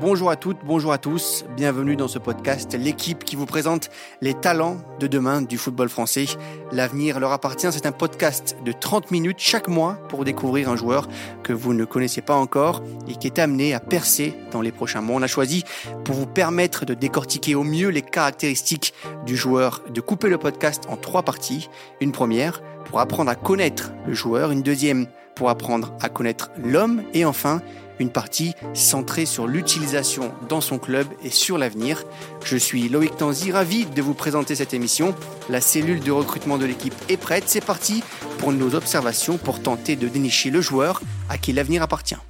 Bonjour à toutes, bonjour à tous, bienvenue dans ce podcast, l'équipe qui vous présente les talents de demain du football français. L'avenir leur appartient, c'est un podcast de 30 minutes chaque mois pour découvrir un joueur que vous ne connaissez pas encore et qui est amené à percer dans les prochains mois. On a choisi pour vous permettre de décortiquer au mieux les caractéristiques du joueur, de couper le podcast en trois parties. Une première pour apprendre à connaître le joueur, une deuxième pour apprendre à connaître l'homme et enfin une partie centrée sur l'utilisation dans son club et sur l'avenir. Je suis Loïc Tanzi, ravi de vous présenter cette émission. La cellule de recrutement de l'équipe est prête, c'est parti pour nos observations pour tenter de dénicher le joueur à qui l'avenir appartient.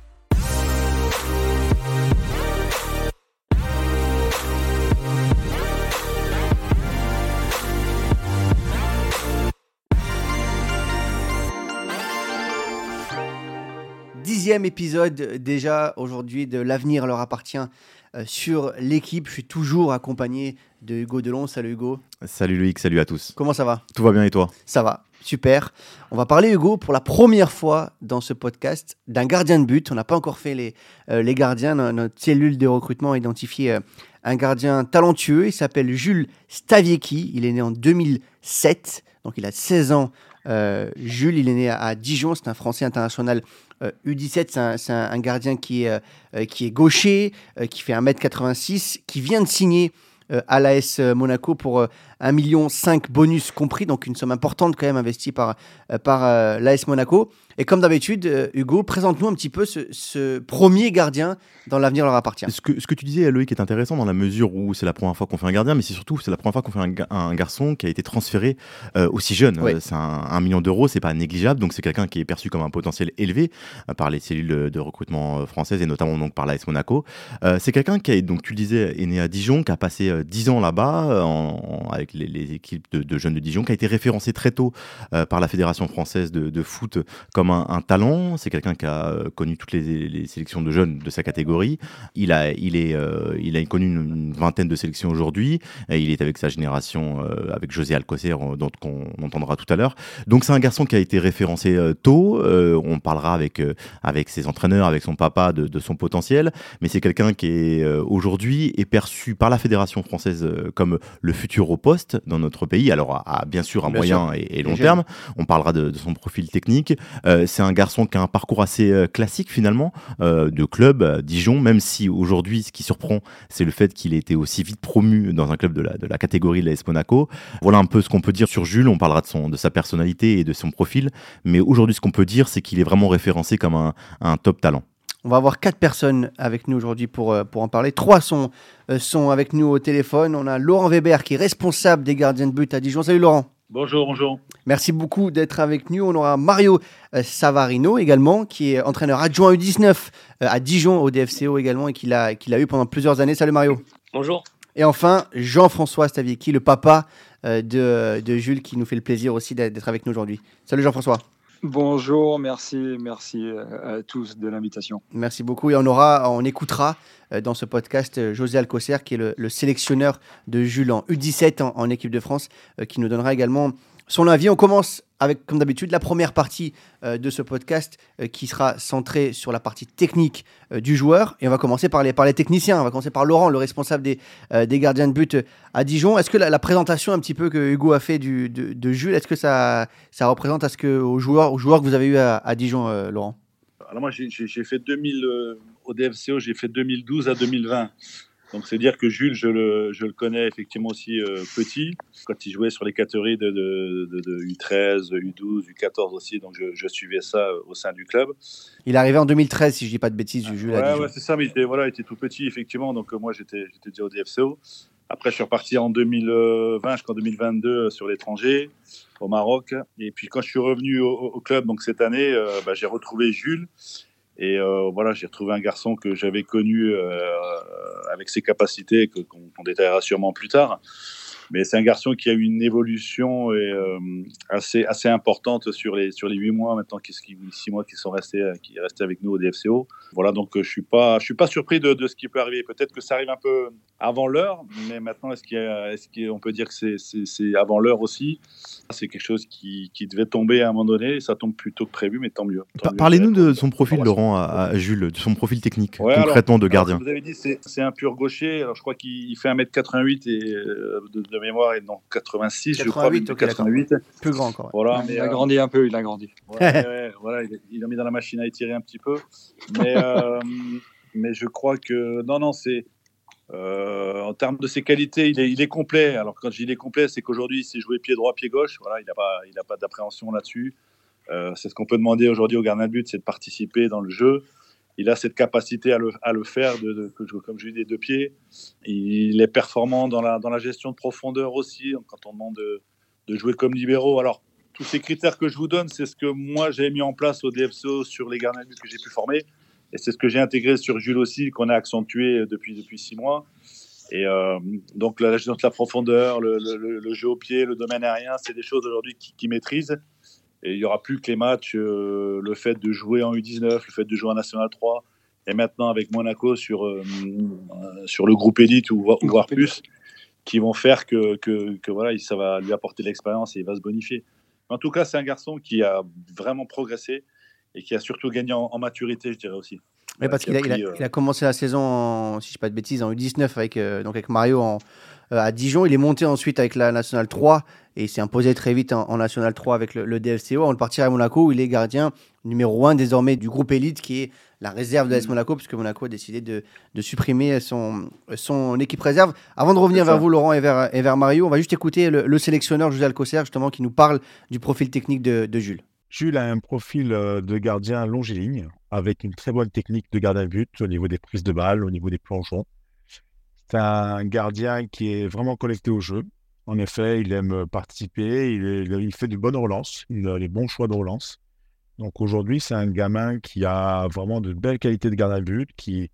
Dixième épisode déjà aujourd'hui de L'avenir leur appartient euh, sur l'équipe. Je suis toujours accompagné de Hugo Delon. Salut Hugo. Salut Loïc, salut à tous. Comment ça va? Tout va bien et toi? Ça va, super. On va parler Hugo pour la première fois dans ce podcast d'un gardien de but. On n'a pas encore fait les, euh, les gardiens. Notre cellule de recrutement a identifié euh, un gardien talentueux. Il s'appelle Jules Staviecki. Il est né en 2007, donc il a 16 ans. Jules, il est né à Dijon, c'est un Français international U17, c'est un, gardien qui est, euh, qui gaucher, euh, qui fait 1m86, qui vient de signer euh, à l'AS Monaco pour 1,5 million bonus compris, donc une somme importante quand même investie par l'AS Monaco. Et comme d'habitude, euh, Hugo, présente-nous un petit peu ce, premier gardien dans l'avenir leur appartient. Ce que, ce que tu disais, Loïc, est intéressant dans la mesure où c'est la première fois qu'on fait un gardien, mais c'est surtout c'est la première fois qu'on fait un, garçon qui a été transféré euh, aussi jeune. c'est un, million d'euros, c'est pas négligeable, donc c'est quelqu'un qui est perçu comme un potentiel élevé euh, par les cellules de recrutement françaises et notamment donc par l'AS Monaco. c'est quelqu'un qui est, donc tu le disais, est né à Dijon, qui a passé 10 ans là-bas avec les, équipes de, jeunes de Dijon, qui a été référencé très tôt par la Fédération française de, de foot comme un, talent. C'est quelqu'un qui a euh, connu toutes les, sélections de jeunes de sa catégorie. Il a, il est, euh, il a connu une, vingtaine de sélections aujourd'hui. Il est avec sa génération, euh, avec José Alcocer, dont on entendra tout à l'heure. Donc c'est un garçon qui a été référencé tôt. on parlera avec, avec ses entraîneurs, avec son papa de, son potentiel. Mais c'est quelqu'un qui est aujourd'hui est perçu par la fédération française comme le futur au poste dans notre pays. Alors à, bien sûr à moyen et, long terme. On parlera de, son profil technique. Euh, c'est un garçon qui a un parcours assez euh, classique finalement, euh, de club Dijon, même si aujourd'hui, ce qui surprend, c'est le fait qu'il ait été aussi vite promu dans un club de la, catégorie de l'AS Monaco. Voilà un peu ce qu'on peut dire sur Jules. On parlera de, son, de sa personnalité et de son profil. Mais aujourd'hui, ce qu'on peut dire, c'est qu'il est vraiment référencé comme un, un top talent. On va avoir quatre personnes avec nous aujourd'hui pour, pour en parler. Trois sont, sont avec nous au téléphone. On a Laurent Weber qui est responsable des gardiens de but à Dijon. Salut Laurent. Bonjour, bonjour. Merci beaucoup d'être avec nous. On aura Mario euh, Savarino également, qui est entraîneur adjoint U19 euh, à Dijon au DFCO également et qu'il a, qu'il a eu pendant plusieurs années. Salut Mario. Bonjour. Et enfin, Jean-François Staviecki, le papa euh, de, de, Jules, qui nous fait le plaisir aussi d'être avec nous aujourd'hui. Salut Jean-François. Bonjour, merci, merci euh, à tous de l'invitation. Merci beaucoup et on aura, on écoutera euh, dans ce podcast euh, José Alcocer qui est le, sélectionneur de Jules en U17 en équipe de France, qui nous donnera également son avis. On commence avec, comme d'habitude, la première partie euh, de ce podcast euh, qui sera centrée sur la partie technique euh, du joueur. Et on va commencer par les, par les techniciens. On va commencer par Laurent, le responsable des, des gardiens de but à Dijon. Est-ce que la, présentation un petit peu que Hugo a fait du, de, Jules, est-ce que ça, ça représente à ce que, aux, joueurs, aux joueurs que vous avez eu à, à Dijon, Laurent? Alors moi, j'ai fait 2000 au DFCO, j'ai fait 2012 à 2020. Donc c'est dire que Jules, je le, je le connais effectivement aussi euh, petit, quand il jouait sur les catégories de, de, de, U13, U12, U14 aussi, donc je, je, suivais ça euh, au sein du club. Il est arrivé en 2013, si je dis pas de bêtises, Jules. Ouais, ouais c'est ça, mais il était, voilà, il était tout petit, effectivement, donc euh, moi j'étais déjà au DFCO. Après, je suis reparti en 2020 jusqu'en 2022 sur l'étranger, au Maroc. Et puis quand je suis revenu au, club, donc cette année, bah, j'ai retrouvé Jules. Et euh, voilà, j'ai retrouvé un garçon que j'avais connu euh, avec ses capacités, qu'on détaillera sûrement plus tard. Mais c'est un garçon qui a eu une évolution et, euh, assez, assez importante sur les, sur les 8 mois maintenant, qui, six mois qui sont restés, qui est resté avec nous au DFCO. Voilà, donc je ne suis, pas, je suis pas surpris de, de, ce qui peut arriver. Peut-être que ça arrive un peu, avant l'heure, mais maintenant, est-ce qu'on est peut dire que c'est avant l'heure aussi? C'est quelque chose qui, qui, devait tomber à un moment donné, ça tombe plus tôt que prévu, mais tant mieux. Parlez-nous de son profil, Laurent, à, Jules, de son profil technique, concrètement de gardien. vous avez dit, c'est un pur gaucher, alors je crois qu'il fait 1m88 et, euh, de, mémoire, et non, 86, 88, je crois. 88. Plus grand encore. Voilà, il a grandi un peu, il a grandi. voilà, il, a mis dans la machine à étirer un petit peu. Mais, euh, mais je crois que, non, non, c'est euh, en termes de ses qualités, il est, complet. Alors quand je dis il est complet, c'est qu'aujourd'hui, il s'est joué pied droit, pied gauche. Voilà, il n'a pas, il pas d'appréhension là-dessus. Euh, c'est ce qu'on peut demander aujourd'hui au gardien de but, c'est de participer dans le jeu. Il a cette capacité à le, faire, comme je dis, des deux pieds. Il est performant dans la, gestion de profondeur aussi, quand on demande de, jouer comme libéraux. Alors, tous ces critères que je vous donne, c'est ce que moi j'ai mis en place au DFCO sur les gardiens que j'ai pu former. Et c'est ce que j'ai intégré sur Jules aussi, qu'on a accentué depuis, six mois. Et euh, donc la gestion de la profondeur, le, jeu au pied, le domaine aérien, c'est des choses aujourd'hui qui, qui maîtrisent. Et il n'y aura plus que les matchs, euh, le fait de jouer en U19, le fait de jouer en National 3, et maintenant avec Monaco sur, euh, sur le groupe élite ou, voire plus, qui vont faire que, que, que, voilà, ça va lui apporter de l'expérience et il va se bonifier. En tout cas, c'est un garçon qui a vraiment progressé et qui a surtout gagné en, maturité, je dirais aussi. Oui, parce qu'il a, il a, euh, a, commencé la saison, en, si je ne dis pas de bêtises, en U19 avec, euh, donc avec Mario en, euh, à Dijon. Il est monté ensuite avec la Nationale 3 et il s'est imposé très vite en, National 3 avec le, le, DFCO. On le partira à Monaco où il est gardien numéro 1 désormais du groupe élite qui est la réserve de l'AS mm. Monaco puisque Monaco a décidé de, de, supprimer son, son équipe réserve. Avant de revenir vers vous, Laurent, et vers, et vers Mario, on va juste écouter le, sélectionneur José Alcocer justement qui nous parle du profil technique de, de Jules. Jules a un profil euh, de gardien longiligne, avec une très bonne technique de gardien but au niveau des prises de balles, au niveau des plongeons. C'est un gardien qui est vraiment connecté au jeu. En effet, il aime participer, il, fait de bonnes relances, il a les bons choix de relance. Donc aujourd'hui, c'est un gamin qui a vraiment de belles qualités de gardien but, qui,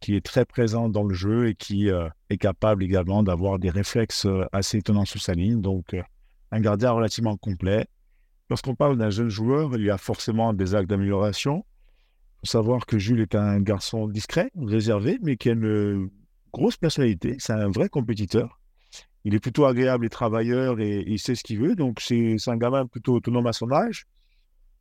qui est très présent dans le jeu et qui euh, est capable également d'avoir des réflexes euh, assez étonnants sous sa ligne. Donc un gardien relativement complet, Lorsqu'on parle d'un jeune joueur, il y a forcément des actes d'amélioration. Il faut savoir que Jules est un garçon discret, réservé, mais qui a une grosse personnalité. C'est un vrai compétiteur. Il est plutôt agréable et travailleur et il sait ce qu'il veut. Donc, c'est un gamin plutôt autonome à son âge.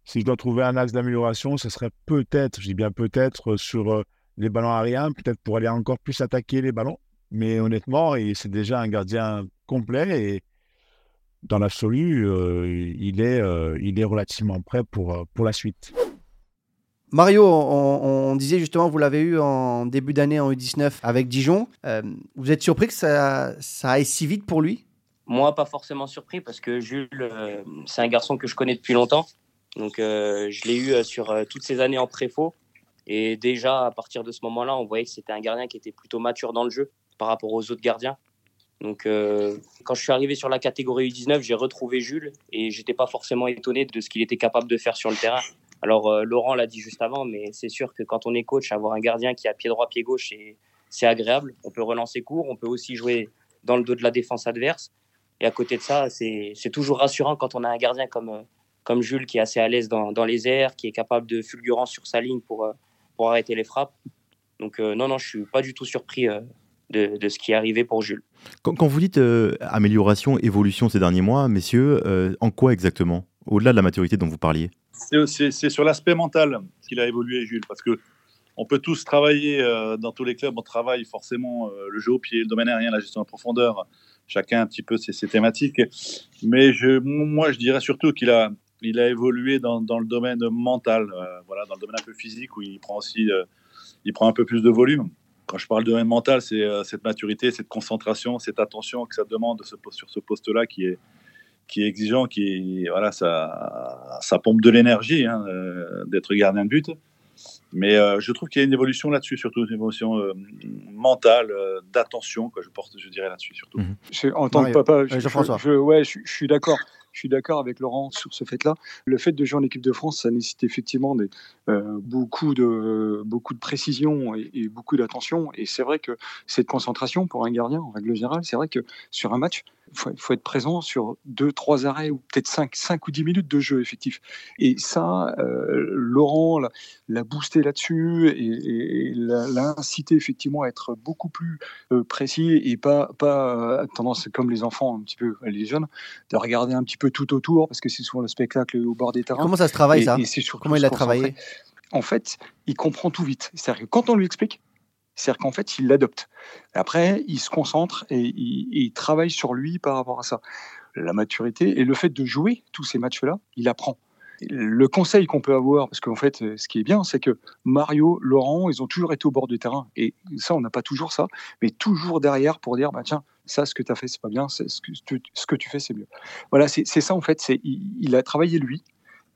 Si je dois trouver un axe d'amélioration, ce serait peut-être, je dis bien peut-être, sur euh, les ballons aériens, peut-être pour aller encore plus attaquer les ballons. Mais honnêtement, c'est déjà un gardien complet et dans l'absolu, euh, il, est, euh, il est relativement prêt pour, euh, pour la suite. Mario, on, disait justement, vous l'avez eu en début d'année en U19 avec Dijon. vous êtes surpris que ça, ça aille si vite pour lui? Moi, pas forcément surpris parce que Jules, c'est un garçon que je connais depuis longtemps. Donc, je l'ai eu sur toutes ces années en préfaux. Et déjà, à partir de ce moment-là, on voyait que c'était un gardien qui était plutôt mature dans le jeu par rapport aux autres gardiens. Donc, euh, quand je suis arrivé sur la catégorie U19, j'ai retrouvé Jules et j'étais pas forcément étonné de ce qu'il était capable de faire sur le terrain. Alors, euh, Laurent l'a dit juste avant, mais c'est sûr que quand on est coach, avoir un gardien qui a pied droit, pied gauche, c'est agréable. On peut relancer court, on peut aussi jouer dans le dos de la défense adverse. Et à côté de ça, c'est toujours rassurant quand on a un gardien comme, comme Jules qui est assez à l'aise dans, dans, les airs, qui est capable de fulgurance sur sa ligne pour, euh, pour arrêter les frappes. Donc, non, non, je suis pas du tout surpris de, ce qui est arrivé pour Jules. Quand, vous dites euh, amélioration, évolution ces derniers mois, messieurs, euh, en quoi exactement? Au-delà de la maturité dont vous parliez. C'est sur l'aspect mental qu'il a évolué, Jules, parce que on peut tous travailler euh, dans tous les clubs, on travaille forcément le jeu au pied, le domaine aérien, la gestion en profondeur, chacun un petit peu ses, thématiques. Mais je, moi, je dirais surtout qu'il a, il a évolué dans, dans le domaine mental, voilà, dans le domaine un peu physique, où il prend aussi il prend un peu plus de volume quand je parle de domaine mental, c'est euh, cette maturité, cette concentration, cette attention que ça demande sur ce poste-là qui est, qui est exigeant, qui voilà, ça, ça pompe de l'énergie hein, euh, d'être gardien de but. Mais euh, je trouve qu'il y a une évolution là-dessus, surtout une évolution mentale, d'attention, je porte, je dirais là-dessus surtout. Mhm. en tant que papa, je, ouais, je, suis d'accord. Je suis d'accord avec Laurent sur ce fait-là. Le fait de jouer en équipe de France, ça nécessite effectivement euh, beaucoup, de, beaucoup de précision et, beaucoup d'attention. Et c'est vrai que cette concentration pour un gardien, en règle générale, c'est vrai que sur un match, il faut, être présent sur deux, trois arrêts ou peut-être cinq, cinq ou dix minutes de jeu effectif. Et ça, euh, Laurent l'a boosté là-dessus et, l'a incité effectivement à être beaucoup plus euh, précis et pas, pas tendance comme les enfants, un petit peu les jeunes, de regarder un petit peu tout autour parce que c'est souvent le spectacle au bord des terrains. Comment ça se travaille ça Comment il a travaillé En fait, il comprend tout vite. C'est-à-dire que quand on lui explique, c'est-à-dire qu'en fait, il l'adopte. Après, il se concentre et il, travaille sur lui par rapport à ça. La maturité et le fait de jouer tous ces matchs-là, il apprend. Le conseil qu'on peut avoir, parce qu'en fait, ce qui est bien, c'est que Mario, Laurent, ils ont toujours été au bord du terrain. Et ça, on n'a pas toujours ça, mais toujours derrière pour dire, bah, tiens, ça, ce que tu as fait, c'est pas bien, ce que, ce que tu fais, c'est mieux. Voilà, c'est ça, en fait. Il, il a travaillé lui.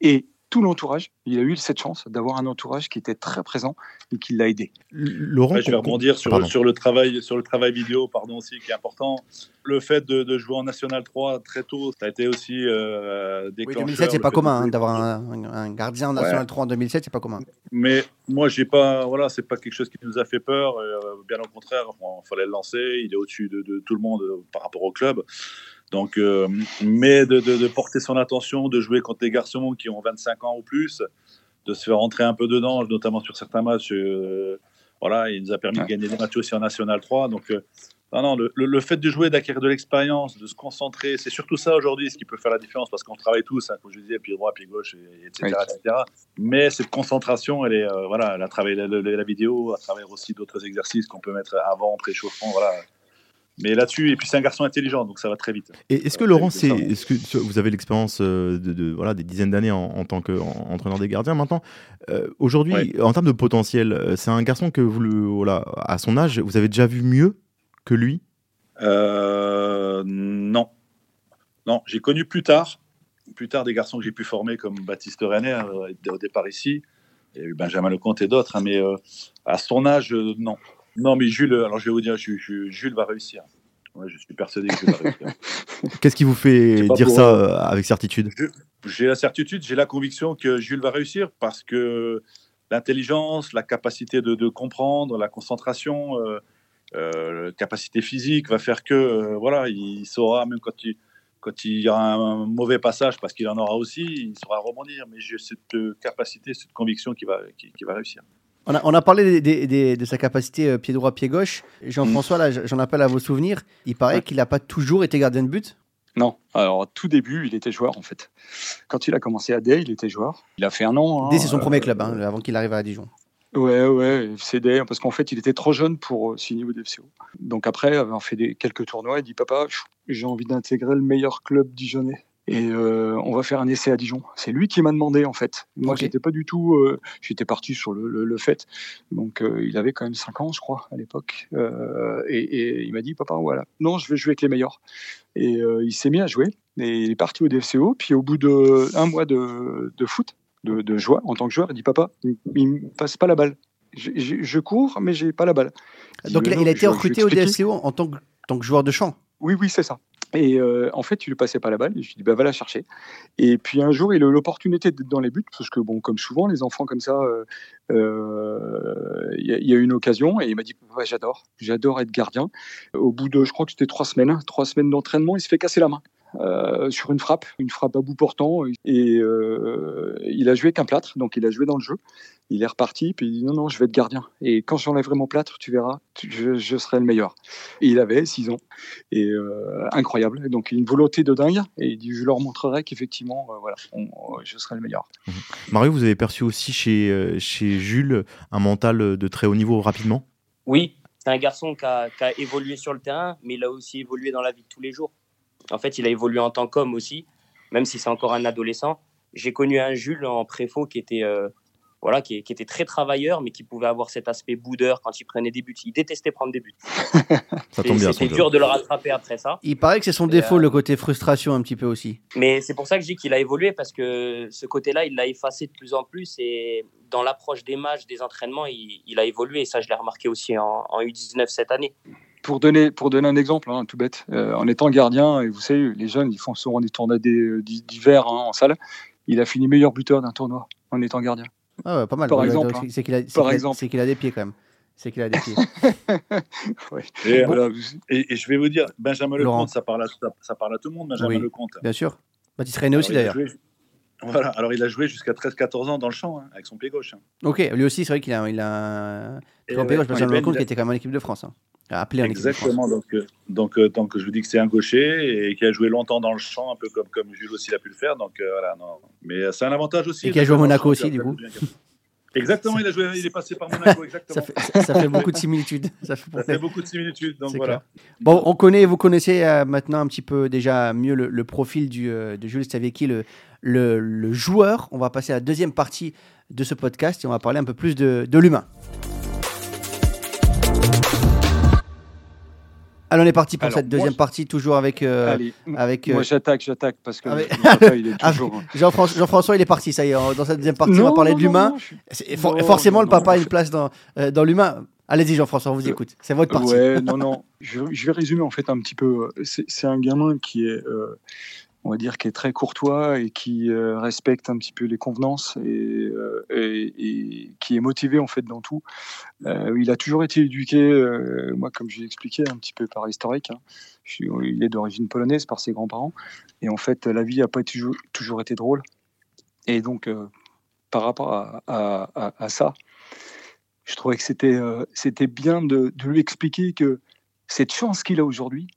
Et tout l'entourage. Il a eu cette chance d'avoir un entourage qui était très présent et qui l'a aidé. Laurent, je vais rebondir sur, sur, le travail, sur le travail vidéo, pardon aussi, qui est important. Le fait de, jouer en National 3 très tôt, ça a été aussi euh, Oui, 2007, c'est pas commun hein, d'avoir un, gardien en National 3 en 2007, c'est pas commun. Mais moi, j'ai pas, voilà, c'est pas quelque chose qui nous a fait peur. Euh, bien au contraire, il fallait le lancer. Il est au-dessus de, de, tout le monde euh, par rapport au club. Donc, euh, mais de, porter son attention, de jouer contre des garçons qui ont 25 ans ou plus, de se faire rentrer un peu dedans, notamment sur certains matchs. Euh, voilà, il nous a permis de gagner des matchs aussi en National 3. Donc, euh, non, non, le, fait de jouer, d'acquérir de l'expérience, de se concentrer, c'est surtout ça aujourd'hui ce qui peut faire la différence parce qu'on travaille tous, hein, comme je disais, pied droit, pied gauche, etc., etc. Mais cette concentration, elle est, voilà, elle a travaillé la, la, vidéo, à travers aussi d'autres exercices qu'on peut mettre avant, pré-chauffement, voilà mais là-dessus, et puis c'est un garçon intelligent, donc ça va très vite. Et est-ce que Laurent, c'est, est-ce que vous avez l'expérience euh, de, voilà, des dizaines d'années en, tant qu'entraîneur des gardiens maintenant euh, Aujourd'hui, en termes de potentiel, euh, c'est un garçon que vous, le, voilà, à son âge, vous avez déjà vu mieux que lui? Non. Non, j'ai connu plus tard, plus tard des garçons que j'ai pu former comme Baptiste René au départ ici, et Benjamin Lecomte et d'autres, hein, mais à son âge, non. Non, mais Jules, alors je vais vous dire, Jules va réussir. Ouais, je suis persuadé que Jules va réussir. Qu'est-ce qui vous fait dire ça euh, avec certitude? J'ai la certitude, j'ai la conviction que Jules va réussir parce que l'intelligence, la capacité de, comprendre, la concentration, euh, euh, capacité physique va faire que voilà, il saura même quand il quand il y aura un mauvais passage, parce qu'il en aura aussi, il saura rebondir. Mais j'ai cette capacité, cette conviction qu'il va, va réussir. On a, parlé de sa capacité euh, pied droit, pied gauche. Jean-François, là, j'en appelle à vos souvenirs. Il paraît qu'il n'a pas toujours été gardien de but. Non, alors tout début, il était joueur en fait. Quand il a commencé à D, il était joueur. Il a fait un an. Hein, D, c'est son premier club, hein, avant qu'il arrive à Dijon. Ouais, ouais, c'est D, parce qu'en fait, il était trop jeune pour euh, signer au DFCO. Donc après, avoir fait des, quelques tournois, il dit Papa, j'ai envie d'intégrer le meilleur club dijonnais et euh, on va faire un essai à Dijon. C'est lui qui m'a demandé en fait. Moi, j'étais pas du tout. Euh, j'étais parti sur le, le, fait. Donc, euh, il avait quand même 5 ans, je crois, à l'époque. Et, et, il m'a dit, papa, voilà, non, je vais jouer avec les meilleurs. Et il s'est mis à jouer. Et il est parti au DFCO. Puis au bout de un mois de, de foot, de, de, joie en tant que joueur, il dit, papa, il, me passe pas la balle. Je, je, cours, mais j'ai pas la balle. Donc, il, a, été recruté au DFCO en tant que, tant que joueur de champ. Oui, oui, c'est ça. Et euh, en fait, il lui passait pas la balle. je lui dit, bah, va la chercher. Et puis un jour, il a eu l'opportunité d'être dans les buts, parce que, bon, comme souvent, les enfants comme ça, euh, euh, il y, a eu une occasion. Et il m'a dit, j'adore, j'adore être gardien. Au bout de, je crois que c'était trois semaines, trois semaines d'entraînement, il se fait casser la main. Euh, sur une frappe, une frappe à bout portant. Et euh, il a joué qu'un plâtre, donc il a joué dans le jeu. Il est reparti, puis il dit non, non, je vais être gardien. Et quand j'enlèverai mon plâtre, tu verras, je, serai le meilleur. Et il avait 6 ans. Et euh, incroyable. Donc une volonté de dingue. Et il dit je leur montrerai qu'effectivement, voilà, je serai le meilleur. Mhm. Mario, vous avez perçu aussi chez, chez Jules un mental de très haut niveau rapidement? Oui, c'est un garçon qui a, évolué sur le terrain, mais il a aussi évolué dans la vie de tous les jours. En fait, il a évolué en tant qu'homme aussi, même si c'est encore un adolescent. J'ai connu un Jules en préfaux qui était euh, voilà, qui, était très travailleur, mais qui pouvait avoir cet aspect boudeur quand il prenait des buts. Il détestait prendre des buts. ça tombe bien. C'était dur de le rattraper après ça. Il paraît que c'est son défaut, euh, le côté frustration un petit peu aussi. Mais c'est pour ça que je dis qu'il a évolué, parce que ce côté-là, il l'a effacé de plus en plus. Et dans l'approche des matchs, des entraînements, il, a évolué. Et ça, je l'ai remarqué aussi en, U19 cette année pour donner, pour donner un exemple, hein, tout bête, euh, en étant gardien, et vous savez, les jeunes, ils font souvent des tournois d'hiver hein, en salle, il a fini meilleur buteur d'un tournoi en étant gardien. Ah ouais, pas mal. Par Ouais, exemple, hein. C'est qu'il a, c'est Par qu'il a- exemple. c'est qu'il a des pieds quand même. C'est qu'il a des pieds. Ouais. Et, Voilà. et- et je vais vous dire, Benjamin Laurent. Lecomte, ça parle, à, ça, ça parle à tout le monde, Benjamin Oui. Lecomte. Bien sûr. Baptiste René aussi d'ailleurs. Voilà, alors il a joué jusqu'à 13-14 ans dans le champ, hein, avec son pied gauche. hein. Ok, lui aussi, c'est vrai qu'il a, il a un pied gauche. Benjamin Ben, Lecomte qui était quand même en équipe de France. Appelé en. Exactement, donc, euh, donc, euh, donc je vous dis que c'est un gaucher et qui a joué longtemps dans le champ, un peu comme, comme Jules aussi l'a pu le faire. Donc euh, voilà, non. Mais c'est un avantage aussi. Et qui a joué à Monaco aussi, du coup. Exactement, il, a joué, il est passé par Monaco, exactement. Ça fait, ça- ça fait beaucoup de similitudes. Ça fait Ça fait beaucoup de similitudes, donc voilà. Bon, on connaît, vous connaissez euh, maintenant un petit peu déjà mieux le, le profil du, euh, de Jules Staviecki, le, le, le joueur. On va passer à la deuxième partie de ce podcast et on va parler un peu plus de, de l'humain. Alors on est parti pour Alors, cette deuxième partie, toujours avec, euh, Allez, avec moi euh, j'attaque, j'attaque parce que Ah, il est Ah, toujours. Jean-François, Jean-François, il est parti, ça y est, dans cette deuxième partie, on va parler non, de l'humain. je for- forcément, le papa a une place dans, euh, dans l'humain. Allez-y, Jean-François, on vous Euh, écoute. C'est votre partie. Ouais, non, non. Je, je vais résumer en fait un petit peu. C'est un gamin qui est, euh, on va dire, qui est très courtois et qui euh, respecte un petit peu les convenances et, euh, et- qui est motivé en fait dans tout. Euh, il a toujours été éduqué, moi, comme je l'ai expliqué, un petit peu par l'historique. hein. Il est d'origine polonaise par ses grands-parents et en fait, la vie n'a pas toujours, été drôle. Et donc, par rapport à, ça, je trouvais que c'était c'était bien de lui expliquer que cette chance qu'il a aujourd'hui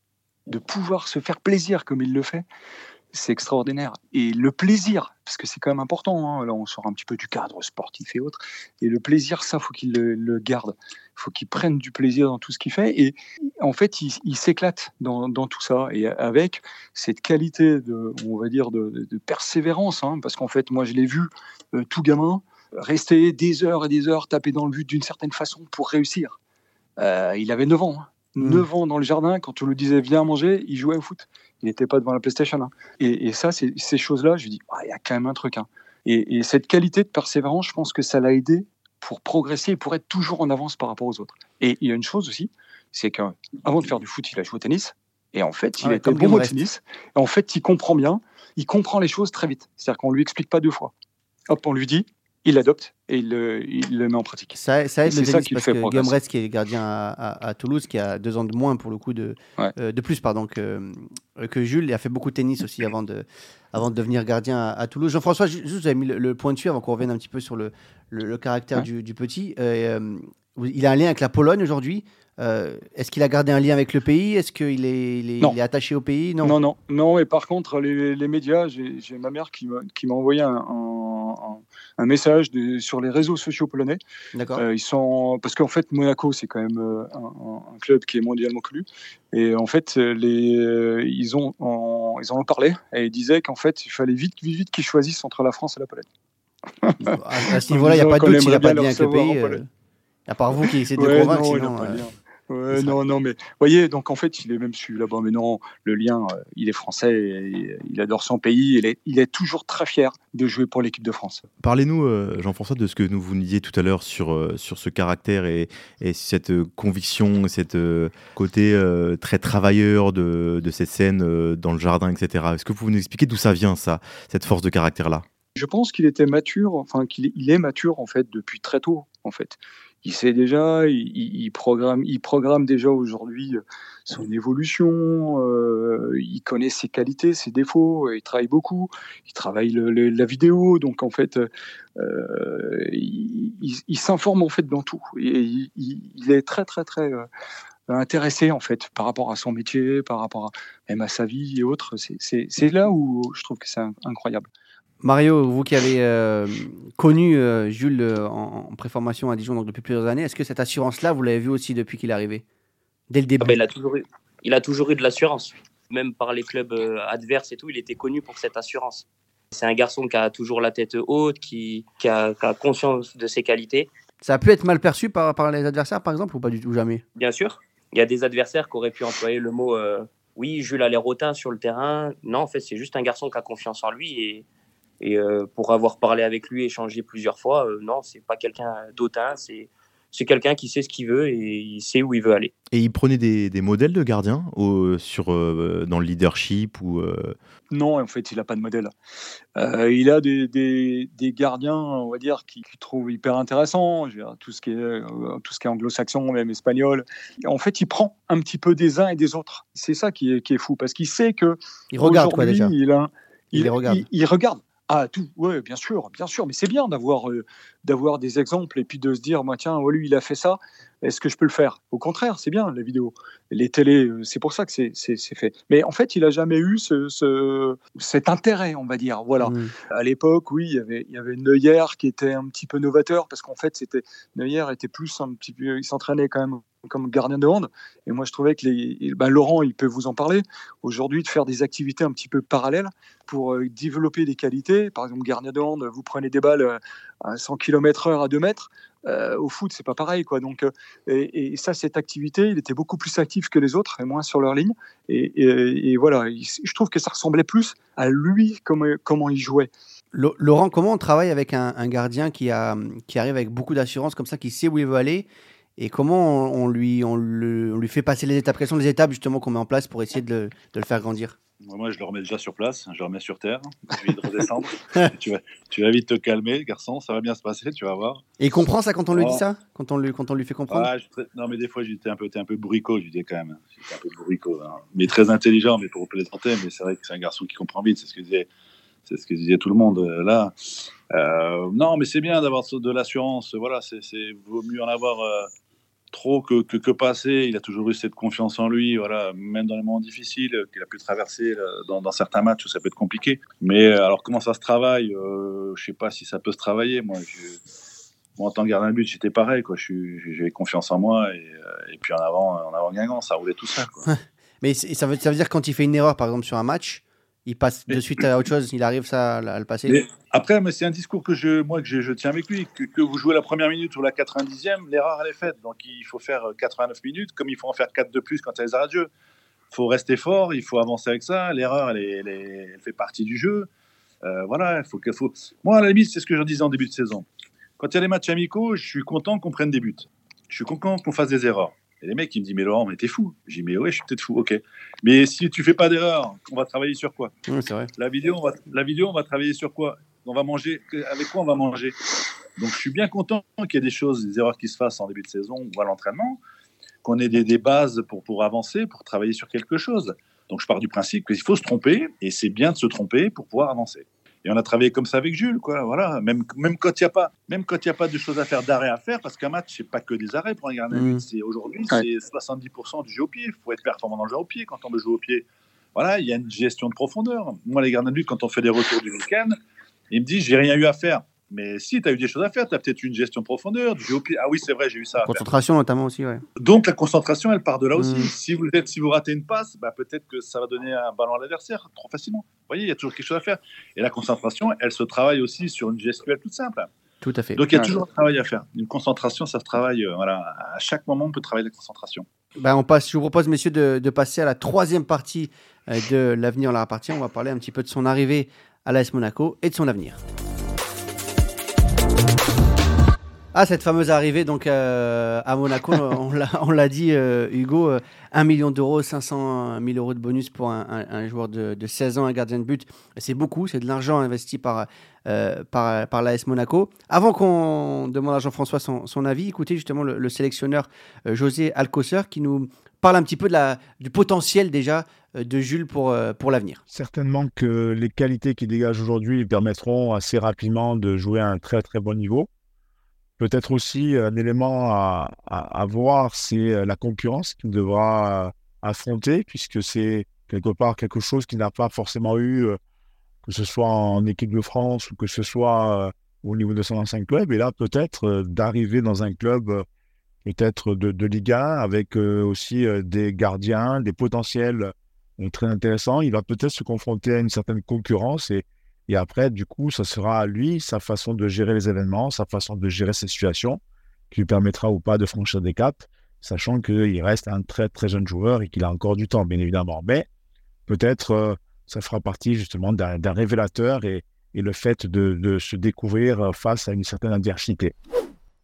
de pouvoir se faire plaisir comme il le fait, c'est extraordinaire. Et le plaisir, parce que c'est quand même important, hein, là on sort un petit peu du cadre sportif et autres, et le plaisir, ça, faut qu'il le, le garde. Il faut qu'il prenne du plaisir dans tout ce qu'il fait. Et en fait, il, il s'éclate dans, dans tout ça. Et avec cette qualité de, on va dire, de, persévérance, hein, parce qu'en fait, moi, je l'ai vu euh, tout gamin rester des heures et des heures taper dans le but d'une certaine façon pour réussir. Euh, il avait 9 ans. hein. Mm. 9 ans dans le jardin, quand on lui disait viens manger, il jouait au foot. Il n'était pas devant la PlayStation. hein. Et, et ça, ces choses-là, je lui dis, Ah, il y a quand même un truc. hein. Et, et cette qualité de persévérance, je pense que ça l'a aidé pour progresser et pour être toujours en avance par rapport aux autres. Et il y a une chose aussi, c'est qu'avant de faire du foot, il a joué au tennis. Et en fait, il Ah ouais, était bon au tennis. Et en fait, il comprend bien, il comprend les choses très vite. C'est-à-dire qu'on lui explique pas deux fois. Hop, on lui dit, il l'adopte et il le, il le met en pratique. Ça, ça aide le tennis parce que Rest, qui est gardien à, à- à Toulouse, qui a deux ans de moins pour le coup de, Ouais. euh, de plus pardon que, euh, que Jules, il a fait beaucoup de tennis aussi avant de, avant de devenir gardien à, à Toulouse. Jean-François, juste vous avez mis le, le point dessus avant qu'on revienne un petit peu sur le, le, le caractère Ouais. du, du petit. Euh, il a un lien avec la Pologne aujourd'hui. Euh, Est-ce qu'il a gardé un lien avec le pays? Est-ce qu'il est, il est, Non. il est attaché au pays? Non. Non, non, non. Et par contre, les, les médias, j'ai ma mère qui m'a qui m'a envoyé un, un- un- un message de- sur les réseaux sociaux polonais. Euh, ils sont parce qu'en fait, Monaco, c'est quand même euh, un, club qui est mondialement connu. Et en fait, les, euh, ils ont en, ils en ont parlé et ils disaient qu'en fait, il fallait vite, vite, vite qu'ils choisissent entre la France et la Pologne. à, à ce niveau-là, il n'y a pas de doute, il n'a aimerait pas de lien avec le pays. euh, à part vous qui essayez de Ouais, convaincre, non, il a sinon, Ouais, non, non, mais voyez, donc en fait, il est même su là-bas, mais non, le lien, euh, il est français, et il adore son pays, il est, il est toujours très fier de jouer pour l'équipe de France. Parlez-nous, euh, Jean-François, de ce que nous vous disiez tout à l'heure sur, euh, sur ce caractère et, et cette conviction, cette côté très travailleur de, de cette scène dans le jardin, etc. Est-ce que vous pouvez nous expliquer d'où ça vient, ça, cette force de caractère-là? Je pense qu'il était mature, enfin qu'il il est mature en fait depuis très tôt, en fait. Il sait déjà, il, programme, il programme déjà aujourd'hui euh, son évolution, euh, il connaît ses qualités, ses défauts, il travaille beaucoup, il travaille le- le- la vidéo, donc en fait, euh, il, il- il s'informe en fait dans tout. Et il, est très très très euh, intéressé en fait par rapport à son métier, par rapport à, même à sa vie et autres. C'est- là où je trouve que c'est in- incroyable. Mario, vous qui avez euh, connu euh, Jules euh, en, en préformation à Dijon donc depuis plusieurs années, est-ce que cette assurance-là, vous l'avez vue aussi depuis qu'il est arrivé? Dès le début Ah bah, il, a toujours eu, il a toujours eu de l'assurance. Même par les clubs adverses et tout, il était connu pour cette assurance. C'est un garçon qui a toujours la tête haute, qui, qui, a, qui a conscience de ses qualités. Ça a pu être mal perçu par, par les adversaires, par exemple, ou pas du tout Jamais? Bien sûr, il y a des adversaires qui auraient pu employer le mot euh, oui, Jules a l'air hautain sur le terrain. Non, en fait, c'est juste un garçon qui a confiance en lui. Et, et euh, pour avoir parlé avec lui, échangé plusieurs fois, euh, non, c'est pas quelqu'un d'autant. C'est c'est quelqu'un qui sait ce qu'il veut et il sait où il veut aller. Et il prenait des, des modèles de gardiens au, sur, euh, dans le leadership ou euh? Non, en fait, il n'a pas de modèle. Euh, il a des, des, des, gardiens, on va dire, qu'il qui trouve hyper intéressants. tout ce qui est, tout ce qui est anglo-saxon, même espagnol. En fait, il prend un petit peu des uns et des autres. C'est ça qui est, qui est fou, parce qu'il sait que. Il regarde quoi déjà il, a, il, il, regarde. il, regarde. Ah, tout, ouais, bien sûr, bien sûr, mais c'est bien d'avoir euh, d'avoir des exemples et puis de se dire, moi, tiens, oh, lui, il a fait ça, est-ce que je peux le faire? Au contraire, c'est bien, la vidéo. Les télés, euh, c'est pour ça que c'est fait. Mais en fait, il n'a jamais eu ce, ce, cet intérêt, on va dire. Voilà. Mmh. À l'époque, oui, il y avait, il y avait Neuer qui était un petit peu novateur parce qu'en fait, c'était Neuer était plus un petit peu, il s'entraînait quand même comme gardien de hand. Et moi, je trouvais que les, ben, Laurent, il peut vous en parler. Aujourd'hui, de faire des activités un petit peu parallèles pour euh, développer des qualités. Par exemple, gardien de hand, vous prenez des balles euh, à 100 km/h à 2 mètres. Euh, au foot, c'est pas pareil, quoi. Donc, euh, et, ça, cette activité, il était beaucoup plus actif que les autres et moins sur leur ligne. Et, voilà, je trouve que ça ressemblait plus à lui comment, comment il jouait. Laurent, comment on travaille avec un, gardien qui, a, qui arrive avec beaucoup d'assurance comme ça, qui sait où il veut aller? Et comment on, lui, on, lui fait passer les étapes? Quelles sont les étapes justement qu'on met en place pour essayer de de le faire grandir? Moi, je le remets déjà sur place, je le remets sur terre, je vais redescendre. tu, vas, tu vas vite te calmer, garçon, ça va bien se passer, tu vas voir. Et il comprend ça quand on lui dit ça? Quand on, lui, quand on lui fait comprendre? Ah, je, Non, mais des fois, j'étais un peu, un peu bourricot, je disais quand même. J'étais un peu bourricot, hein. mais très intelligent, mais pour plaisanter, mais c'est vrai que c'est un garçon qui comprend vite, c'est ce que disait, c'est ce que disait tout le monde euh, là. Euh, non, mais c'est bien d'avoir de l'assurance, voilà, c'est vaut mieux en avoir. Euh, trop que, que, que. Il a toujours eu cette confiance en lui, voilà, même dans les moments difficiles qu'il a pu traverser dans, dans, certains matchs où ça peut être compliqué. Mais euh, alors, comment ça se travaille euh, Je sais pas si ça peut se travailler. Moi, moi en tant que gardien de but, j'étais pareil. J'avais confiance en moi et, euh, et, puis en avant, en avant gagnant, ça roulait tout seul. Quoi. Mais ça veut, ça veut dire quand il fait une erreur, par exemple, sur un match, il passe de suite à autre chose, il arrive ça à, le passer. Après, mais c'est un discours que je, moi, que je, tiens avec lui. Que, vous jouez la première minute ou la 90e, l'erreur, elle est faite. Donc, il faut faire 89 minutes, comme il faut en faire 4 de plus quand il y a les arrêts de jeu. Il faut rester fort, il faut avancer avec ça. L'erreur, elle, elle, elle, fait partie du jeu. Euh, voilà, il faut, faut. Moi, à la limite, c'est ce que je disais en début de saison. Quand il y a les matchs amicaux, je suis content qu'on prenne des buts. Je suis content qu'on fasse des erreurs. Et les mecs, ils me disent, mais Laurent, mais t'es fou. J'ai dit, mais ouais, je suis peut-être fou, ok. Mais si tu fais pas d'erreur, on va travailler sur quoi? Oui, c'est vrai. La vidéo, on va, la vidéo, on va travailler sur quoi? On va manger, avec quoi on va manger? Donc, je suis bien content qu'il y ait des choses, des erreurs qui se fassent en début de saison ou à l'entraînement, qu'on ait des, des, bases pour, pour avancer, pour travailler sur quelque chose. Donc, je pars du principe qu'il faut se tromper, et c'est bien de se tromper pour pouvoir avancer. Et on a travaillé comme ça avec Jules, quoi. Voilà. Même, même quand il n'y a pas, même quand il a pas de choses à faire, d'arrêt à faire, parce qu'un match c'est pas que des arrêts pour un gardien mmh. C'est aujourd'hui, ouais. c'est 70% du jeu au pied. Il faut être performant dans le jeu au pied quand on veut jouer au pied. Voilà, il y a une gestion de profondeur. Moi, les gardiens de but, quand on fait des retours du week-end, ils me disent j'ai rien eu à faire. Mais si, tu as eu des choses à faire, tu as peut-être une gestion de profondeur, du pied. Ah oui, c'est vrai, j'ai eu ça. Concentration notamment aussi, ouais. Donc la concentration, elle part de là aussi. Mmh. Si, vous êtes, si vous ratez une passe, bah, peut-être que ça va donner un ballon à l'adversaire trop facilement. Vous voyez, il y a toujours quelque chose à faire. Et la concentration, elle se travaille aussi sur une gestuelle toute simple. Tout à fait. Donc il y a toujours un travail à faire. Une concentration, ça se travaille. Euh, voilà, à chaque moment, on peut travailler la concentration. Ben, on passe, je vous propose, messieurs, de, de passer à la troisième partie euh, de l'avenir leur appartient. On va parler un petit peu de son arrivée à l'AS Monaco et de son avenir. Ah, cette fameuse arrivée donc euh, à Monaco, on l'a dit, euh, Hugo, euh, 1 million d'euros, 500 000 euros de bonus pour un, un, un joueur de, de, 16 ans, un gardien de but. C'est beaucoup, c'est de l'argent investi par, euh, par, par l'AS Monaco. Avant qu'on demande à Jean-François son, son, avis, écoutez justement le, le sélectionneur euh, José Alcocer qui nous parle un petit peu de la, du potentiel déjà euh, de Jules pour, pour l'avenir. Certainement que les qualités qu'il dégage aujourd'hui permettront assez rapidement de jouer à un très très bon niveau. Peut-être aussi un élément à, à, voir, c'est la concurrence qu'il devra affronter, puisque c'est quelque part quelque chose qu'il n'a pas forcément eu, que ce soit en équipe de France ou que ce soit au niveau de son ancien club. Et là, peut-être d'arriver dans un club peut-être de, de Ligue 1 avec aussi des gardiens, des potentiels très intéressants. Il va peut-être se confronter à une certaine concurrence et et après, du coup, ça sera à lui, sa façon de gérer les événements, sa façon de gérer ces situations, qui lui permettra ou pas de franchir des caps, sachant qu'il reste un très très jeune joueur et qu'il a encore du temps, bien évidemment. Mais peut-être euh, ça fera partie justement d'un révélateur et, le fait de, de, se découvrir face à une certaine adversité.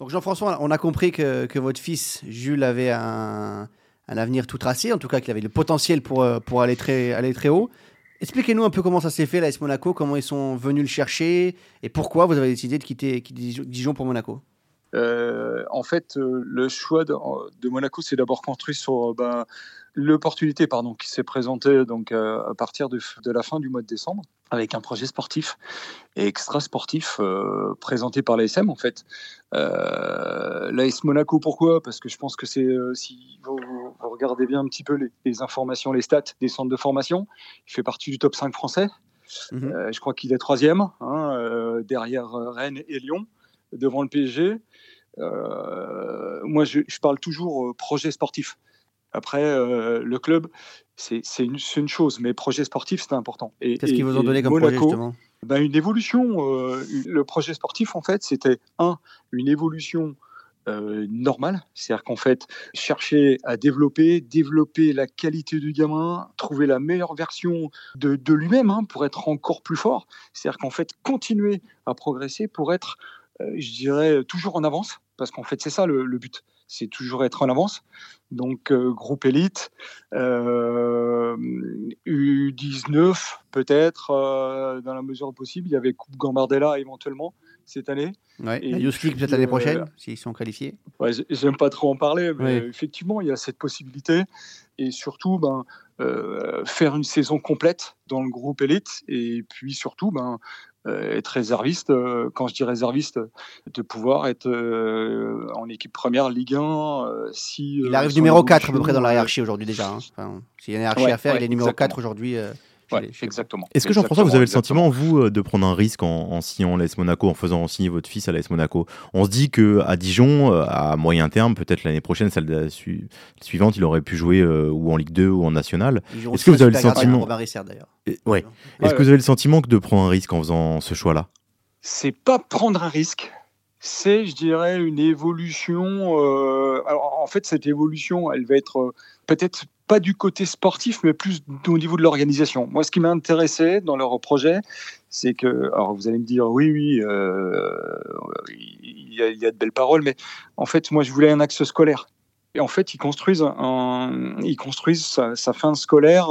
Donc Jean-François, on a compris que, que, votre fils Jules avait un, un, avenir tout tracé, en tout cas qu'il avait le potentiel pour, euh, pour aller, très, aller très haut. Expliquez-nous un peu comment ça s'est fait, l'AS Monaco, comment ils sont venus le chercher et pourquoi vous avez décidé de quitter, Dijon pour Monaco? Euh, en fait, euh, le choix de, de Monaco s'est d'abord construit sur ben, l'opportunité pardon, qui s'est présentée donc, euh, à partir de, de, la fin du mois de décembre avec un projet sportif et extra sportif euh, présenté par l'ASM en fait. Euh, L'AS Monaco, pourquoi? Parce que je pense que c'est, si vous, vous, regardez bien un petit peu les, les, informations, les stats des centres de formation, il fait partie du top 5 français. Mmh. Euh, je crois qu'il est troisième, hein, derrière Rennes et Lyon, devant le PSG. moi, je, je, parle toujours projet sportif. Après, euh, le club, c'est une, une, chose, mais projet sportif, c'est important. Qu'est-ce qu'ils vous ont donné comme Monaco, projet, justement ben, Une évolution. Euh, le projet sportif, en fait, c'était, un, une évolution euh, normale. C'est-à-dire qu'en fait, chercher à développer, développer la qualité du gamin, trouver la meilleure version de, de lui-même hein, pour être encore plus fort. C'est-à-dire qu'en fait, continuer à progresser pour être, euh, je dirais, toujours en avance. Parce qu'en fait, c'est ça le, le but c'est toujours être en avance. Donc, euh, groupe élite, euh, U19 peut-être, euh, dans la mesure possible. Il y avait Coupe Gambardella éventuellement cette année. Ouais, et la Youth League peut-être l'année prochaine, s'ils sont qualifiés. Ouais, J'aime pas trop en parler, mais ouais. effectivement, il y a cette possibilité. Et surtout, ben, euh, faire une saison complète dans le groupe élite. Et puis surtout, ben, euh, être réserviste, euh, quand je dis réserviste, de pouvoir être en équipe première Ligue 1. si, il arrive numéro 4 à peu près dans la hiérarchie aujourd'hui déjà. Hein. Enfin, S'il y a une hiérarchie ouais, à faire, ouais, il est numéro exactement. 4 aujourd'hui. Ouais, exactement. Est-ce que Jean-François, vous avez le sentiment, vous, de prendre un risque en, en signant l'AS Monaco, en faisant signer votre fils à l'AS Monaco? On se dit qu'à Dijon, à moyen terme, peut-être l'année prochaine, celle de la su suivante, il aurait pu jouer euh, ou en Ligue 2 ou en National. Est-ce que vous avez le sentiment d'ailleurs. Ouais. Est-ce que vous avez le sentiment de prendre un risque en faisant ce choix-là? C'est pas prendre un risque. C'est, je dirais, une évolution. Euh... Alors, en fait, cette évolution, elle va être euh, peut-être pas du côté sportif, mais plus au niveau de l'organisation. Moi, ce qui m'a intéressé dans leur projet, c'est que, alors vous allez me dire, oui, oui, euh, il, y a, de belles paroles, mais en fait, moi, je voulais un axe scolaire. Et en fait, ils construisent, ils construisent sa, sa fin scolaire,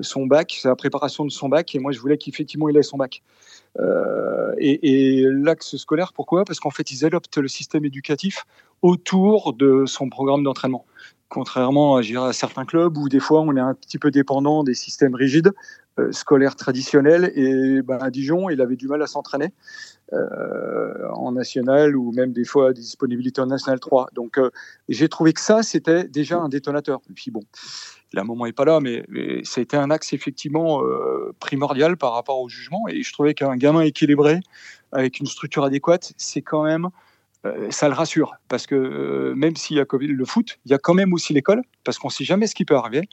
son bac, sa préparation de son bac, et moi, je voulais qu'effectivement, il ait son bac. Euh, et, l'axe scolaire, pourquoi? Parce qu'en fait, ils adoptent le système éducatif autour de son programme d'entraînement contrairement à, à certains clubs où des fois on est un petit peu dépendant des systèmes rigides euh, scolaires traditionnels. Et ben, à Dijon, il avait du mal à s'entraîner euh, en national ou même des fois des disponibilités en national 3. Donc j'ai trouvé que ça, c'était déjà un détonateur. Et puis bon, la moment n'est pas là, mais, mais c'était un axe effectivement euh, primordial par rapport au jugement. Et je trouvais qu'un gamin équilibré, avec une structure adéquate, c'est quand même euh, ça le rassure parce que euh, même s'il y a le foot, il y a quand même aussi l'école parce qu'on ne sait jamais ce qui peut arriver.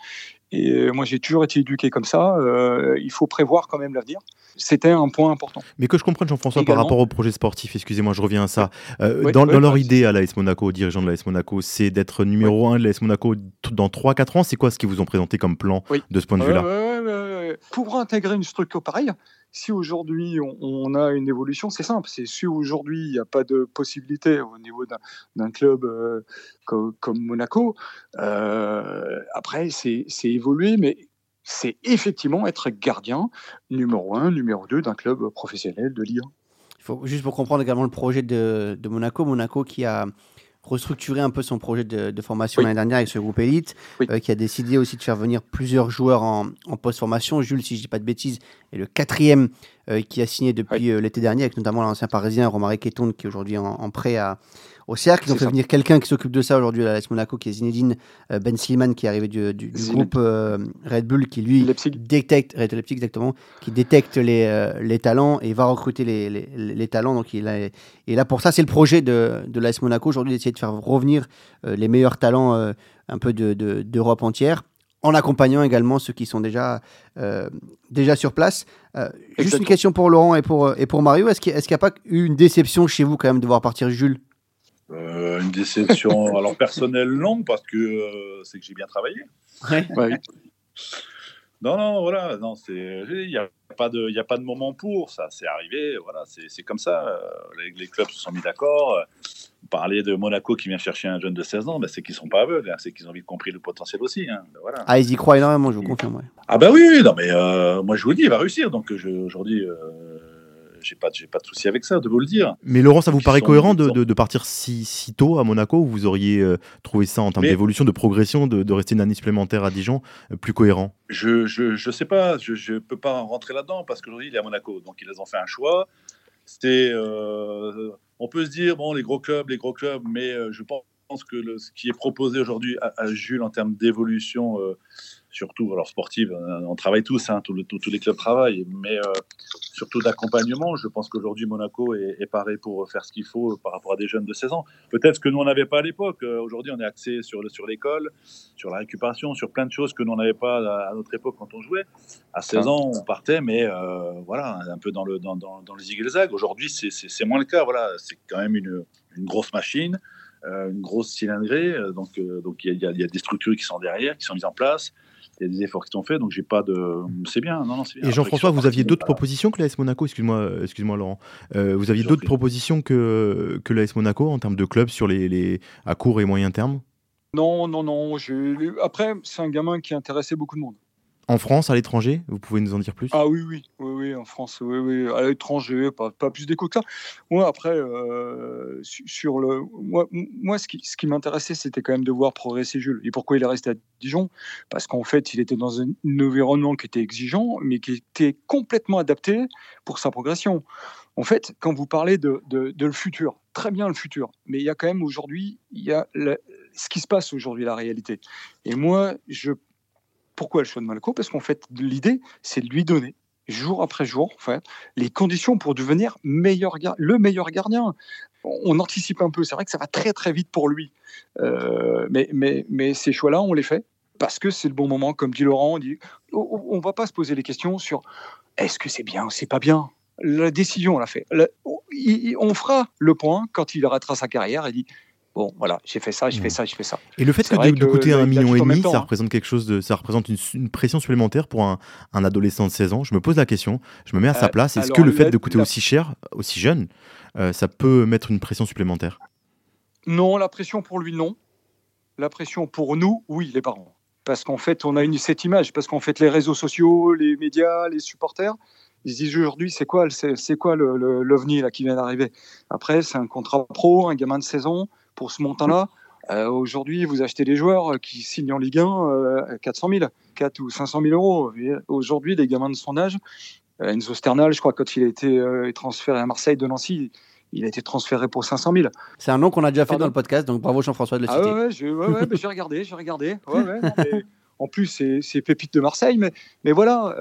Et euh, moi, j'ai toujours été éduqué comme ça. Euh, il faut prévoir quand même l'avenir. C'était un point important. Mais que je comprenne, Jean-François, par rapport au projet sportif, excusez-moi, je reviens à ça. Euh, oui, dans, oui, dans oui, leur idée à l'AS Monaco, aux dirigeants de l'AS Monaco, c'est d'être numéro 1 de l'AS Monaco dans 3-4 ans. C'est quoi ce qu'ils vous ont présenté comme plan de ce point de vue-là? Pour intégrer une structure pareille, si aujourd'hui on, a une évolution, c'est simple. C'est si aujourd'hui il n'y a pas de possibilité au niveau d'un club euh, comme, Monaco, euh, après c'est évoluer, mais c'est effectivement être gardien numéro 1, numéro 2 d'un club professionnel de Ligue 1. Il faut juste pour comprendre également le projet de Monaco, Monaco qui a restructurer un peu son projet de, de formation oui. l'année dernière avec ce groupe élite, oui. euh, qui a décidé aussi de faire venir plusieurs joueurs en, en post-formation. Jules, si je dis pas de bêtises, est le quatrième euh, qui a signé depuis oui. euh, l'été dernier, avec notamment l'ancien parisien Romaric Keton, qui est aujourd'hui en, en, prêt à, au cercle. Ils ont fait ça. venir quelqu'un qui s'occupe de ça aujourd'hui à l'AS Monaco, qui est Zinedine euh, Ben Slimane, qui est arrivé du, du, du groupe euh, Red Bull, qui lui Leipzig. détecte, Red Leipzig exactement, qui détecte les, les talents et va recruter les, les, les talents. Donc il est, et là pour ça, c'est le projet de, de l'AS Monaco aujourd'hui d'essayer de faire revenir les meilleurs talents un peu d'Europe de, entière en accompagnant également ceux qui sont déjà, euh, déjà sur place. Euh, juste une question pour Laurent et pour, et pour Mario. Est-ce qu'il n'y a pas eu une déception chez vous quand même de voir partir Jules? Euh, Une déception, alors personnelle, non, parce que euh, c'est que j'ai bien travaillé. Ouais. ouais. Non, non, voilà, non, il n'y a, pas de, y a pas de moment pour ça. C'est arrivé, voilà, c'est comme ça. Les, les, clubs se sont mis d'accord. Parler de Monaco qui vient chercher un jeune de 16 ans, ben, c'est qu'ils sont pas aveugles, hein. c'est qu'ils ont vite compris le potentiel aussi. Hein. Ben, voilà. Ah, ils y croient énormément, je vous confirme. Ah bah oui, non mais euh, moi je vous le dis, il va réussir. Donc aujourd'hui, euh, j'ai pas, j'ai pas de souci avec ça, de vous le dire. Mais Laurent, ça vous paraît cohérent de, de, partir si, si, tôt à Monaco ou vous auriez euh, trouvé ça en termes d'évolution, de progression, de, de, rester une année supplémentaire à Dijon, plus cohérent? Je je, je sais pas, je, je peux pas rentrer là-dedans parce qu'aujourd'hui il est à Monaco, donc ils ont fait un choix. C'est on peut se dire, bon, les gros clubs, les gros clubs, mais euh, je pense que ce qui est proposé aujourd'hui à, Jules en termes d'évolution, euh, surtout alors sportive, euh, on travaille tous, hein, tous, les clubs travaillent, mais surtout d'accompagnement. Je pense qu'aujourd'hui Monaco est, est, paré pour faire ce qu'il faut par rapport à des jeunes de 16 ans. Peut-être que nous on n'avait pas à l'époque. Aujourd'hui on est axé sur, l'école, sur la récupération, sur plein de choses que nous n'avait pas à, notre époque quand on jouait. À 16 ans on partait, mais voilà, un peu dans, le, dans, dans. Aujourd'hui c'est moins le cas. Voilà, c'est quand même une grosse machine. Une grosse cylindrée, donc donc il y, y, a des structures qui sont derrière, qui sont mises en place, il y a des efforts qui sont faits, donc j'ai pas de. C'est bien, non, non, bien. Et Jean-François, vous aviez d'autres propositions que l'AS Monaco, excuse-moi, excuse-moi Laurent. Euh, vous aviez d'autres propositions que, que l'AS Monaco en termes de club sur les, les, à court et moyen terme? Non, non, non. Après, c'est un gamin qui intéressait beaucoup de monde. En France, à l'étranger, vous pouvez nous en dire plus? Ah oui, oui, oui, oui, en France, oui, oui, à l'étranger, pas, pas, plus d'écho que ça. Moi, après, euh, sur le, moi, moi, ce qui, ce qui m'intéressait, c'était quand même de voir progresser Jules. Et pourquoi il est resté à Dijon? Parce qu'en fait, il était dans un, environnement qui était exigeant, mais qui était complètement adapté pour sa progression. En fait, quand vous parlez de, de, de le futur, très bien le futur, mais il y a quand même aujourd'hui, il y a ce qui se passe aujourd'hui, la réalité. Et moi, je pourquoi de Monaco Parce qu'en fait, l'idée, c'est de lui donner jour après jour, en fait, les conditions pour devenir meilleur, le meilleur gardien. On anticipe un peu. C'est vrai que ça va très très vite pour lui, euh, mais, mais, mais ces choix-là, on les fait parce que c'est le bon moment. Comme dit Laurent, on on, va pas se poser les questions sur est-ce que c'est bien ou c'est pas bien? La décision, on l'a fait. on fera le point quand il arrêtera sa carrière et dit bon, voilà, j'ai fait ça, j'ai fait ça, j'ai fait ça. Et le fait que de, coûter un million et demi, ça hein. représente quelque chose de, ça représente une, pression supplémentaire pour un, adolescent de 16 ans. Je me pose la question, je me mets à sa euh, place. Est-ce que le fait de coûter aussi cher, aussi jeune, euh, ça peut mettre une pression supplémentaire? Non, la pression pour lui, non. La pression pour nous, oui, les parents. Parce qu'en fait, on a une, cette image, parce qu'en fait, les réseaux sociaux, les médias, les supporters, ils se disent aujourd'hui, c'est quoi, c'est quoi l'OVNI là qui vient d'arriver? Après, c'est un contrat pro, un gamin de 16 ans pour ce montant-là. Euh, aujourd'hui, vous achetez des joueurs qui signent en Ligue 1 euh, 400 000, 4 ou 500 000 euros. Aujourd'hui, les gamins de son âge, euh, Enzo Sternal, je crois, quand il a été euh, transféré à Marseille de Nancy, il a été transféré pour 500 000. C'est un nom qu'on a déjà fait dans le podcast, donc bravo Jean-François de le ah citer. ouais, je, ouais, ouais, j'ai regardé, j'ai regardé. en plus, c'est pépite de Marseille, mais, mais voilà,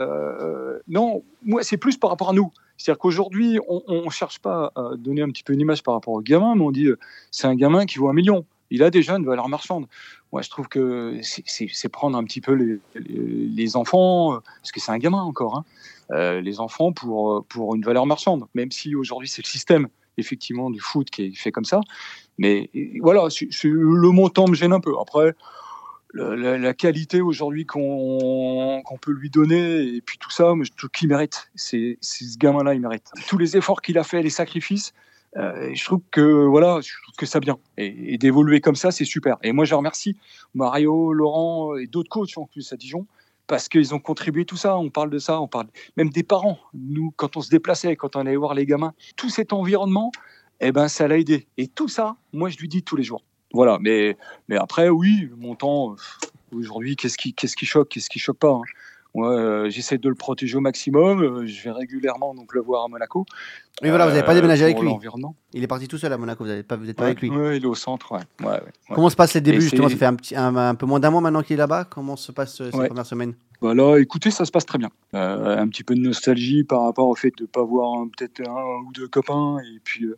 non, moi, c'est plus par rapport à nous. C'est-à-dire qu'aujourd'hui, on ne cherche pas à donner un petit peu une image par rapport au gamin, mais on dit euh, c'est un gamin qui vaut un million. Il a déjà une valeur marchande. Moi, je trouve que c'est prendre un petit peu les, enfants, euh, parce que c'est un gamin encore, hein, euh, les enfants pour, pour une valeur marchande, même si aujourd'hui c'est le système effectivement du foot qui est fait comme ça. Mais voilà, le montant me gêne un peu. Après, la, qualité aujourd'hui qu'on peut lui donner et puis tout ça, tout qui mérite. C'est ce gamin-là, il mérite. Tous les efforts qu'il a fait, les sacrifices, euh, je trouve que voilà, que ça bien. Et, d'évoluer comme ça, c'est super. Et moi, je remercie Mario, Laurent et d'autres coachs en plus à Dijon parce qu'ils ont contribué tout ça. On parle de ça, on parle même des parents. Nous, quand on se déplaçait, quand on allait voir les gamins, tout cet environnement, eh ben, ça l'a aidé. Et tout ça, moi, je lui dis tous les jours. Voilà, mais, mais après, oui, mon temps, aujourd'hui, qu'est-ce qui, qu'est-ce qui choque, qu'est-ce qui choque pas hein. Moi, euh, j'essaie de le protéger au maximum. Euh, je vais régulièrement donc le voir à Monaco. Mais voilà, vous n'avez pas euh, déménagé avec lui. Il est parti tout seul à Monaco. Vous n'êtes pas, vous êtes pas avec lui. Oui, il est au centre. Ouais. Comment se passe les débuts justement Ça fait un, petit, un, peu moins d'un mois maintenant qu'il est là-bas. Comment se passe ces premières semaines? Voilà, écoutez, ça se passe très bien. un petit peu de nostalgie par rapport au fait de ne pas voir peut-être un ou deux copains. Et puis,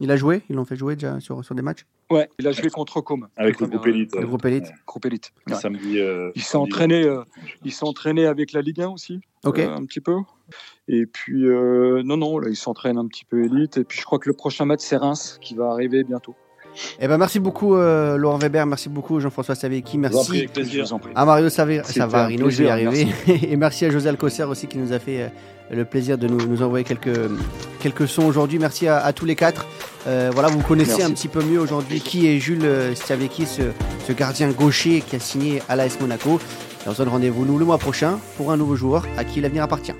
il a joué Ils l'ont fait jouer déjà sur, sur des matchs Ouais, il a joué contre Com. Avec le groupe élite. Le groupe élite. Groupe élite. Samedi. Euh, il s'est entraîné, euh, il s'est entraîné avec la Ligue 1 aussi. Ok. Euh, un petit peu. Et puis non non, là il s'entraîne un petit peu élite. Et puis je crois que le prochain match c'est Reims qui va arriver bientôt. Eh ben, merci beaucoup, Laurent Weber. Merci beaucoup, Jean-François Saveki. Merci à Mario Savarino, je vais y arriver. et merci à José Alcocer aussi qui nous a fait le plaisir de nous, nous envoyer quelques, quelques sons aujourd'hui. Merci à, tous les quatre. voilà, vous connaissez un petit peu mieux aujourd'hui qui est Jules Stiavecki, ce, ce, gardien gaucher qui a signé à l'AS Monaco. Et on se donne rendez-vous nous le mois prochain pour un nouveau joueur à qui l'avenir appartient.